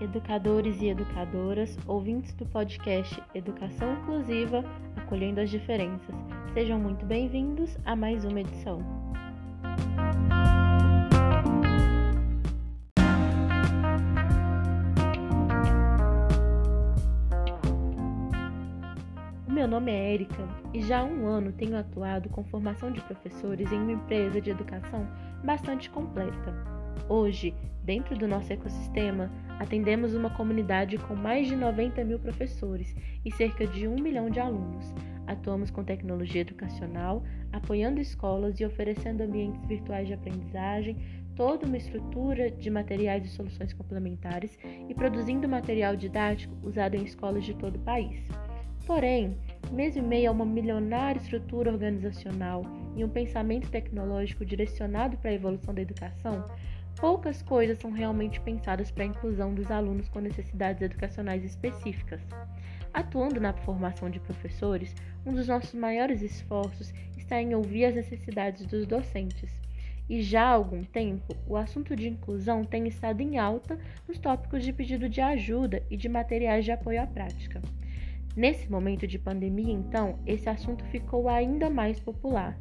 educadores e educadoras, ouvintes do podcast Educação Inclusiva, acolhendo as diferenças. Sejam muito bem-vindos a mais uma edição. O meu nome é Érica e já há um ano tenho atuado com formação de professores em uma empresa de educação bastante completa. Hoje, dentro do nosso ecossistema, atendemos uma comunidade com mais de 90 mil professores e cerca de um milhão de alunos. Atuamos com tecnologia educacional, apoiando escolas e oferecendo ambientes virtuais de aprendizagem, toda uma estrutura de materiais e soluções complementares e produzindo material didático usado em escolas de todo o país. Porém, mesmo em meio a uma milionária estrutura organizacional e um pensamento tecnológico direcionado para a evolução da educação, poucas coisas são realmente pensadas para a inclusão dos alunos com necessidades educacionais específicas. Atuando na formação de professores, um dos nossos maiores esforços está em ouvir as necessidades dos docentes. E já há algum tempo, o assunto de inclusão tem estado em alta nos tópicos de pedido de ajuda e de materiais de apoio à prática. Nesse momento de pandemia, então, esse assunto ficou ainda mais popular.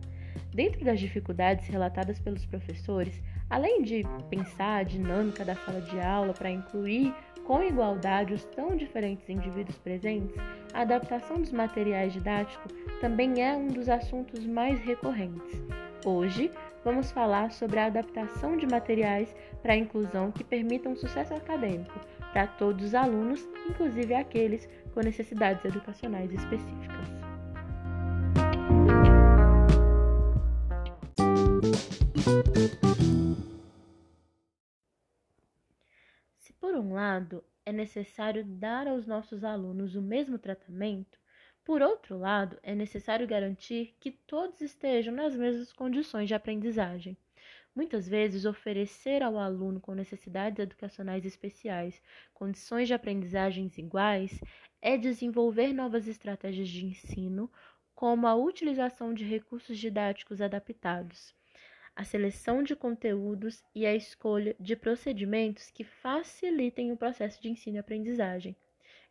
Dentro das dificuldades relatadas pelos professores, além de pensar a dinâmica da sala de aula para incluir com igualdade os tão diferentes indivíduos presentes, a adaptação dos materiais didáticos também é um dos assuntos mais recorrentes. Hoje, vamos falar sobre a adaptação de materiais para a inclusão que permitam sucesso acadêmico para todos os alunos, inclusive aqueles com necessidades educacionais específicas. Lado é necessário dar aos nossos alunos o mesmo tratamento, por outro lado, é necessário garantir que todos estejam nas mesmas condições de aprendizagem. Muitas vezes, oferecer ao aluno com necessidades educacionais especiais condições de aprendizagens iguais é desenvolver novas estratégias de ensino, como a utilização de recursos didáticos adaptados, a seleção de conteúdos e a escolha de procedimentos que facilitem o processo de ensino e aprendizagem.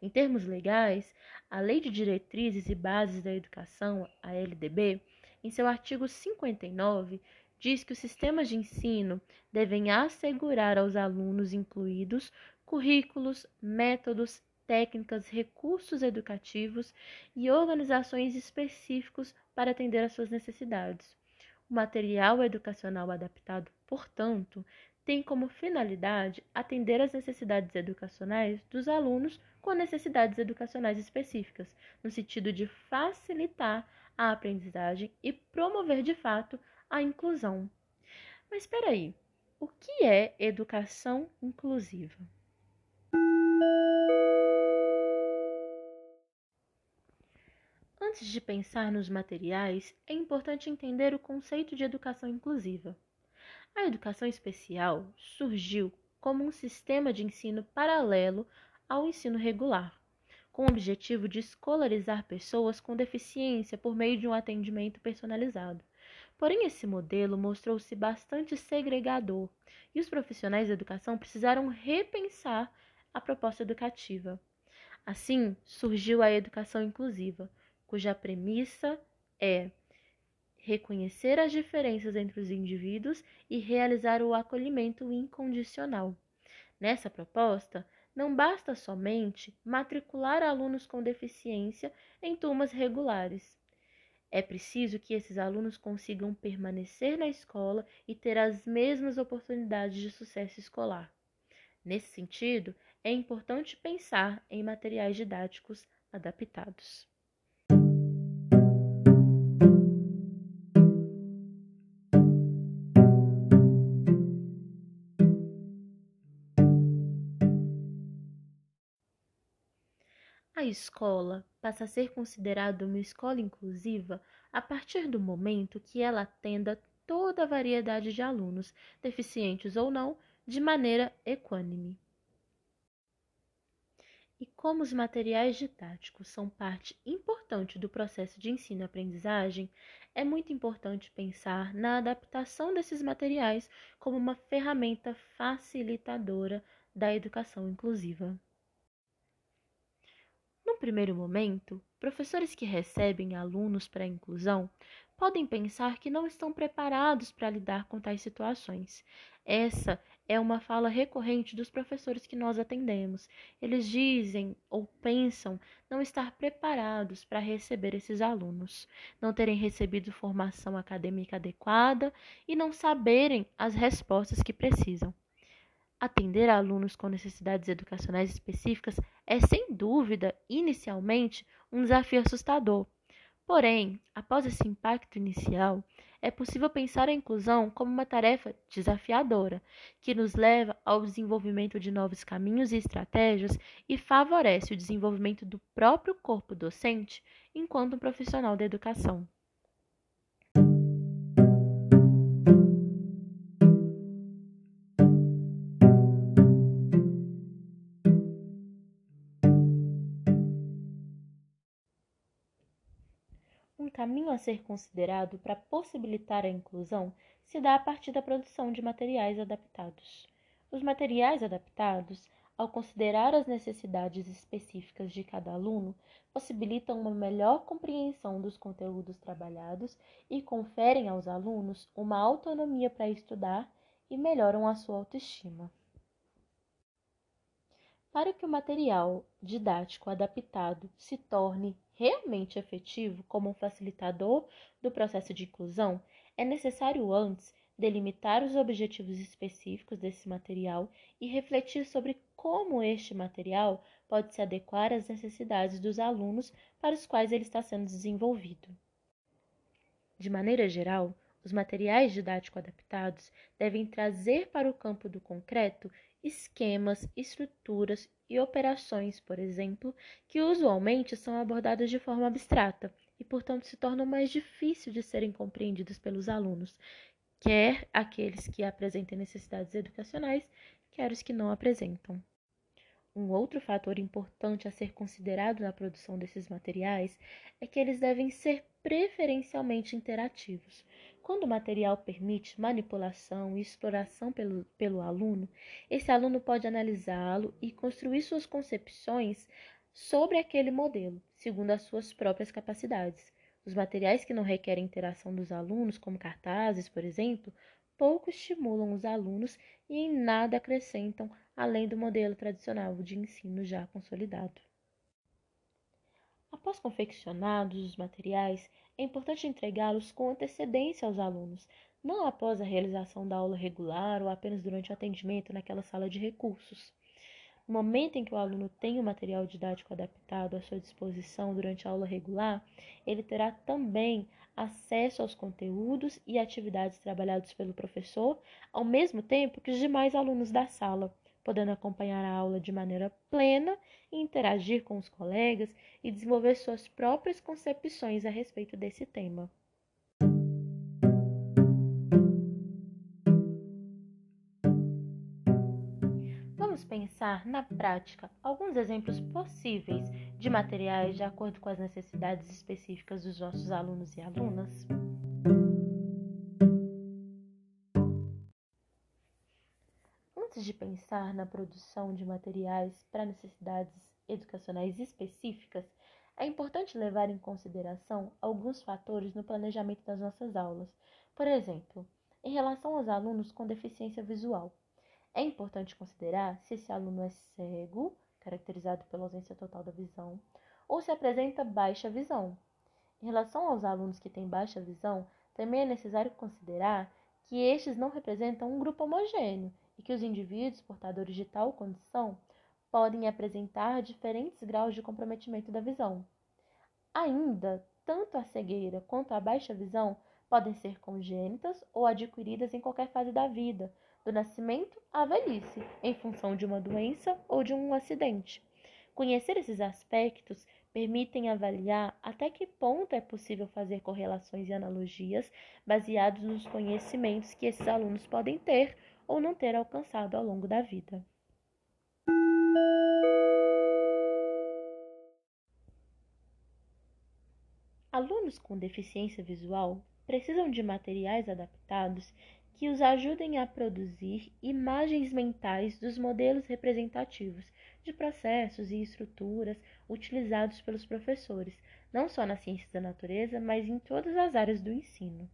Em termos legais, a Lei de Diretrizes e Bases da Educação, a LDB, em seu artigo 59, diz que os sistemas de ensino devem assegurar aos alunos incluídos currículos, métodos, técnicas, recursos educativos e organizações específicos para atender às suas necessidades. O material educacional adaptado, portanto, tem como finalidade atender às necessidades educacionais dos alunos com necessidades educacionais específicas, no sentido de facilitar a aprendizagem e promover de fato a inclusão. Mas espera aí, o que é educação inclusiva? Antes de pensar nos materiais, é importante entender o conceito de educação inclusiva. A educação especial surgiu como um sistema de ensino paralelo ao ensino regular, com o objetivo de escolarizar pessoas com deficiência por meio de um atendimento personalizado. Porém, esse modelo mostrou-se bastante segregador e os profissionais da educação precisaram repensar a proposta educativa. Assim, surgiu a educação inclusiva, cuja premissa é reconhecer as diferenças entre os indivíduos e realizar o acolhimento incondicional. Nessa proposta, não basta somente matricular alunos com deficiência em turmas regulares. É preciso que esses alunos consigam permanecer na escola e ter as mesmas oportunidades de sucesso escolar. Nesse sentido, é importante pensar em materiais didáticos adaptados. Escola passa a ser considerada uma escola inclusiva a partir do momento que ela atenda toda a variedade de alunos, deficientes ou não, de maneira equânime. E como os materiais didáticos são parte importante do processo de ensino-aprendizagem, é muito importante pensar na adaptação desses materiais como uma ferramenta facilitadora da educação inclusiva. No primeiro momento, professores que recebem alunos para a inclusão podem pensar que não estão preparados para lidar com tais situações. Essa é uma fala recorrente dos professores que nós atendemos. Eles dizem ou pensam não estar preparados para receber esses alunos, não terem recebido formação acadêmica adequada e não saberem as respostas que precisam. Atender a alunos com necessidades educacionais específicas é, sem dúvida, inicialmente, um desafio assustador. Porém, após esse impacto inicial, é possível pensar a inclusão como uma tarefa desafiadora, que nos leva ao desenvolvimento de novos caminhos e estratégias e favorece o desenvolvimento do próprio corpo docente enquanto um profissional da educação. Caminho a ser considerado para possibilitar a inclusão se dá a partir da produção de materiais adaptados. Os materiais adaptados, ao considerar as necessidades específicas de cada aluno, possibilitam uma melhor compreensão dos conteúdos trabalhados e conferem aos alunos uma autonomia para estudar e melhoram a sua autoestima. Para que o material didático adaptado se torne realmente efetivo como um facilitador do processo de inclusão, é necessário antes delimitar os objetivos específicos desse material e refletir sobre como este material pode se adequar às necessidades dos alunos para os quais ele está sendo desenvolvido. De maneira geral, os materiais didáticos adaptados devem trazer para o campo do concreto esquemas, estruturas e operações, por exemplo, que usualmente são abordadas de forma abstrata e, portanto, se tornam mais difíceis de serem compreendidos pelos alunos, quer aqueles que apresentem necessidades educacionais, quer os que não apresentam. Um outro fator importante a ser considerado na produção desses materiais é que eles devem ser preferencialmente interativos. Quando o material permite manipulação e exploração pelo, pelo aluno, esse aluno pode analisá-lo e construir suas concepções sobre aquele modelo, segundo as suas próprias capacidades. Os materiais que não requerem interação dos alunos, como cartazes, por exemplo, pouco estimulam os alunos e em nada acrescentam além do modelo tradicional de ensino já consolidado. Após confeccionados os materiais, é importante entregá-los com antecedência aos alunos, não após a realização da aula regular ou apenas durante o atendimento naquela sala de recursos. No momento em que o aluno tem o material didático adaptado à sua disposição durante a aula regular, ele terá também acesso aos conteúdos e atividades trabalhados pelo professor, ao mesmo tempo que os demais alunos da sala podendo acompanhar a aula de maneira plena interagir com os colegas e desenvolver suas próprias concepções a respeito desse tema. Pensar na prática alguns exemplos possíveis de materiais de acordo com as necessidades específicas dos nossos alunos e alunas? Antes de pensar na produção de materiais para necessidades educacionais específicas, é importante levar em consideração alguns fatores no planejamento das nossas aulas. Por exemplo, em relação aos alunos com deficiência visual, é importante considerar se esse aluno é cego, caracterizado pela ausência total da visão, ou se apresenta baixa visão. Em relação aos alunos que têm baixa visão, também é necessário considerar que estes não representam um grupo homogêneo e que os indivíduos portadores de tal condição podem apresentar diferentes graus de comprometimento da visão. Ainda, tanto a cegueira quanto a baixa visão podem ser congênitas ou adquiridas em qualquer fase da vida, do nascimento à velhice, em função de uma doença ou de um acidente. Conhecer esses aspectos permitem avaliar até que ponto é possível fazer correlações e analogias baseados nos conhecimentos que esses alunos podem ter ou não ter alcançado ao longo da vida. Alunos com deficiência visual precisam de materiais adaptados que os ajudem a produzir imagens mentais dos modelos representativos de processos e estruturas utilizados pelos professores, não só nas ciências da natureza, mas em todas as áreas do ensino.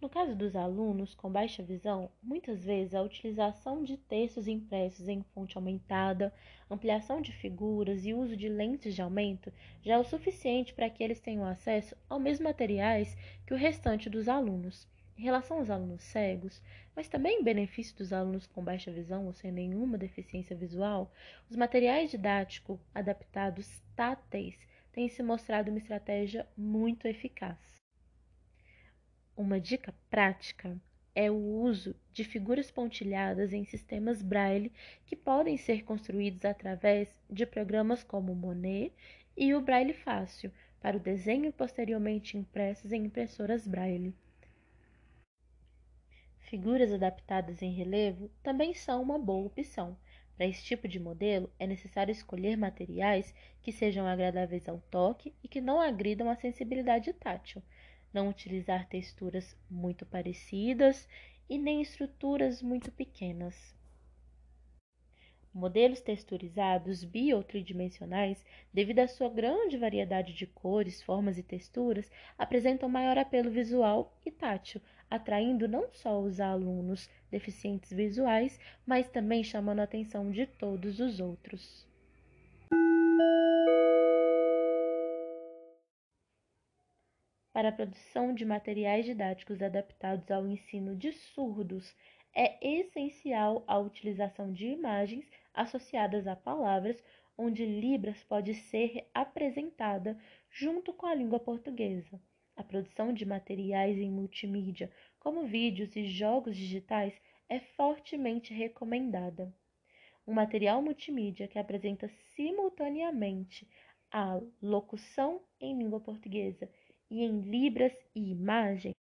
No caso dos alunos com baixa visão, muitas vezes a utilização de textos impressos em fonte aumentada, ampliação de figuras e uso de lentes de aumento já é o suficiente para que eles tenham acesso aos mesmos materiais que o restante dos alunos. Em relação aos alunos cegos, mas também em benefício dos alunos com baixa visão ou sem nenhuma deficiência visual, os materiais didáticos adaptados táteis têm se mostrado uma estratégia muito eficaz. Uma dica prática é o uso de figuras pontilhadas em sistemas Braille que podem ser construídos através de programas como o Monet e o Braille Fácil para o desenho posteriormente impressos em impressoras Braille. Figuras adaptadas em relevo também são uma boa opção. Para esse tipo de modelo, é necessário escolher materiais que sejam agradáveis ao toque e que não agridam a sensibilidade tátil. Não utilizar texturas muito parecidas e nem estruturas muito pequenas. Modelos texturizados bi ou tridimensionais, devido à sua grande variedade de cores, formas e texturas, apresentam maior apelo visual e tátil, atraindo não só os alunos deficientes visuais, mas também chamando a atenção de todos os outros. Para a produção de materiais didáticos adaptados ao ensino de surdos, é essencial a utilização de imagens associadas a palavras, onde Libras pode ser apresentada junto com a língua portuguesa. A produção de materiais em multimídia, como vídeos e jogos digitais, é fortemente recomendada. Um material multimídia que apresenta simultaneamente a locução em língua portuguesa e em libras e imagem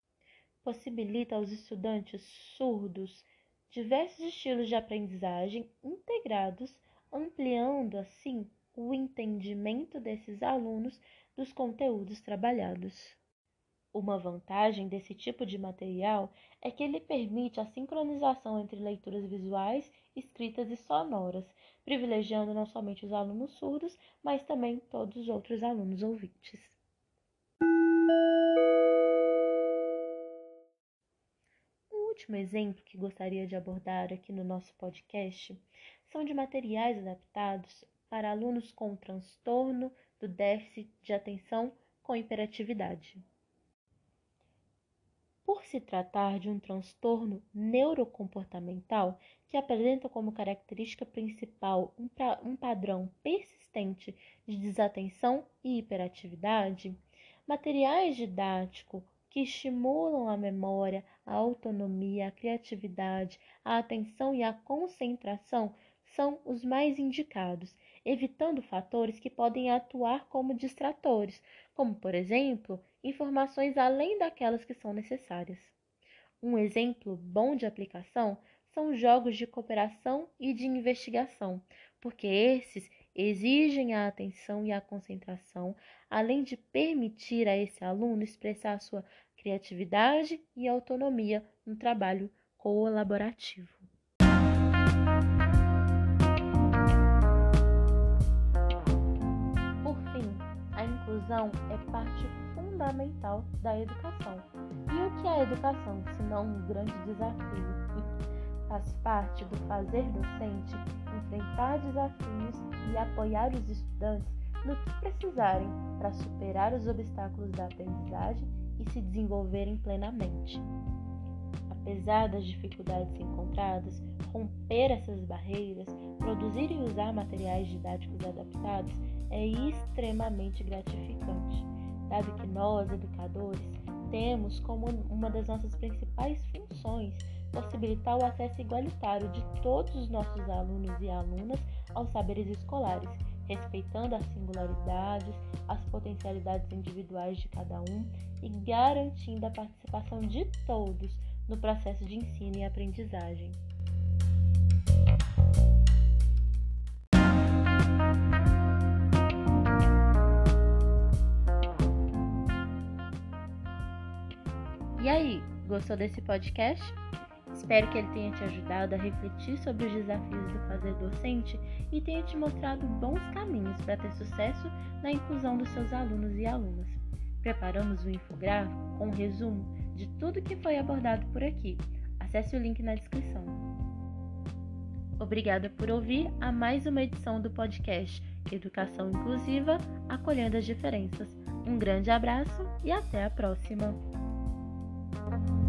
possibilita aos estudantes surdos diversos estilos de aprendizagem integrados, ampliando assim o entendimento desses alunos dos conteúdos trabalhados. Uma vantagem desse tipo de material é que ele permite a sincronização entre leituras visuais, escritas e sonoras, privilegiando não somente os alunos surdos, mas também todos os outros alunos ouvintes. Um último exemplo que gostaria de abordar aqui no nosso podcast são de materiais adaptados para alunos com transtorno do déficit de atenção com hiperatividade. Se tratar de um transtorno neurocomportamental que apresenta como característica principal um, um padrão persistente de desatenção e hiperatividade, materiais didáticos que estimulam a memória, a autonomia, a criatividade, a atenção e a concentração são os mais indicados, evitando fatores que podem atuar como distratores, como, por exemplo, informações além daquelas que são necessárias. Um exemplo bom de aplicação são jogos de cooperação e de investigação, porque esses exigem a atenção e a concentração, além de permitir a esse aluno expressar sua criatividade e autonomia no trabalho colaborativo. Inclusão é parte fundamental da educação. E o que é a educação, se não um grande desafio? Faz parte do fazer docente enfrentar desafios e apoiar os estudantes no que precisarem para superar os obstáculos da aprendizagem e se desenvolverem plenamente. Apesar das dificuldades encontradas, romper essas barreiras, produzir e usar materiais didáticos adaptados é extremamente gratificante, dado que nós, educadores, temos como uma das nossas principais funções possibilitar o acesso igualitário de todos os nossos alunos e alunas aos saberes escolares, respeitando as singularidades, as potencialidades individuais de cada um e garantindo a participação de todos no processo de ensino e aprendizagem. E aí, Gostou desse podcast? Espero que ele tenha te ajudado a refletir sobre os desafios do fazer docente e tenha te mostrado bons caminhos para ter sucesso na inclusão dos seus alunos e alunas. Preparamos um infográfico com um resumo de tudo que foi abordado por aqui. Acesse o link na descrição. Obrigada por ouvir a mais uma edição do podcast Educação Inclusiva Acolhendo as Diferenças. Um grande abraço e até a próxima! thank you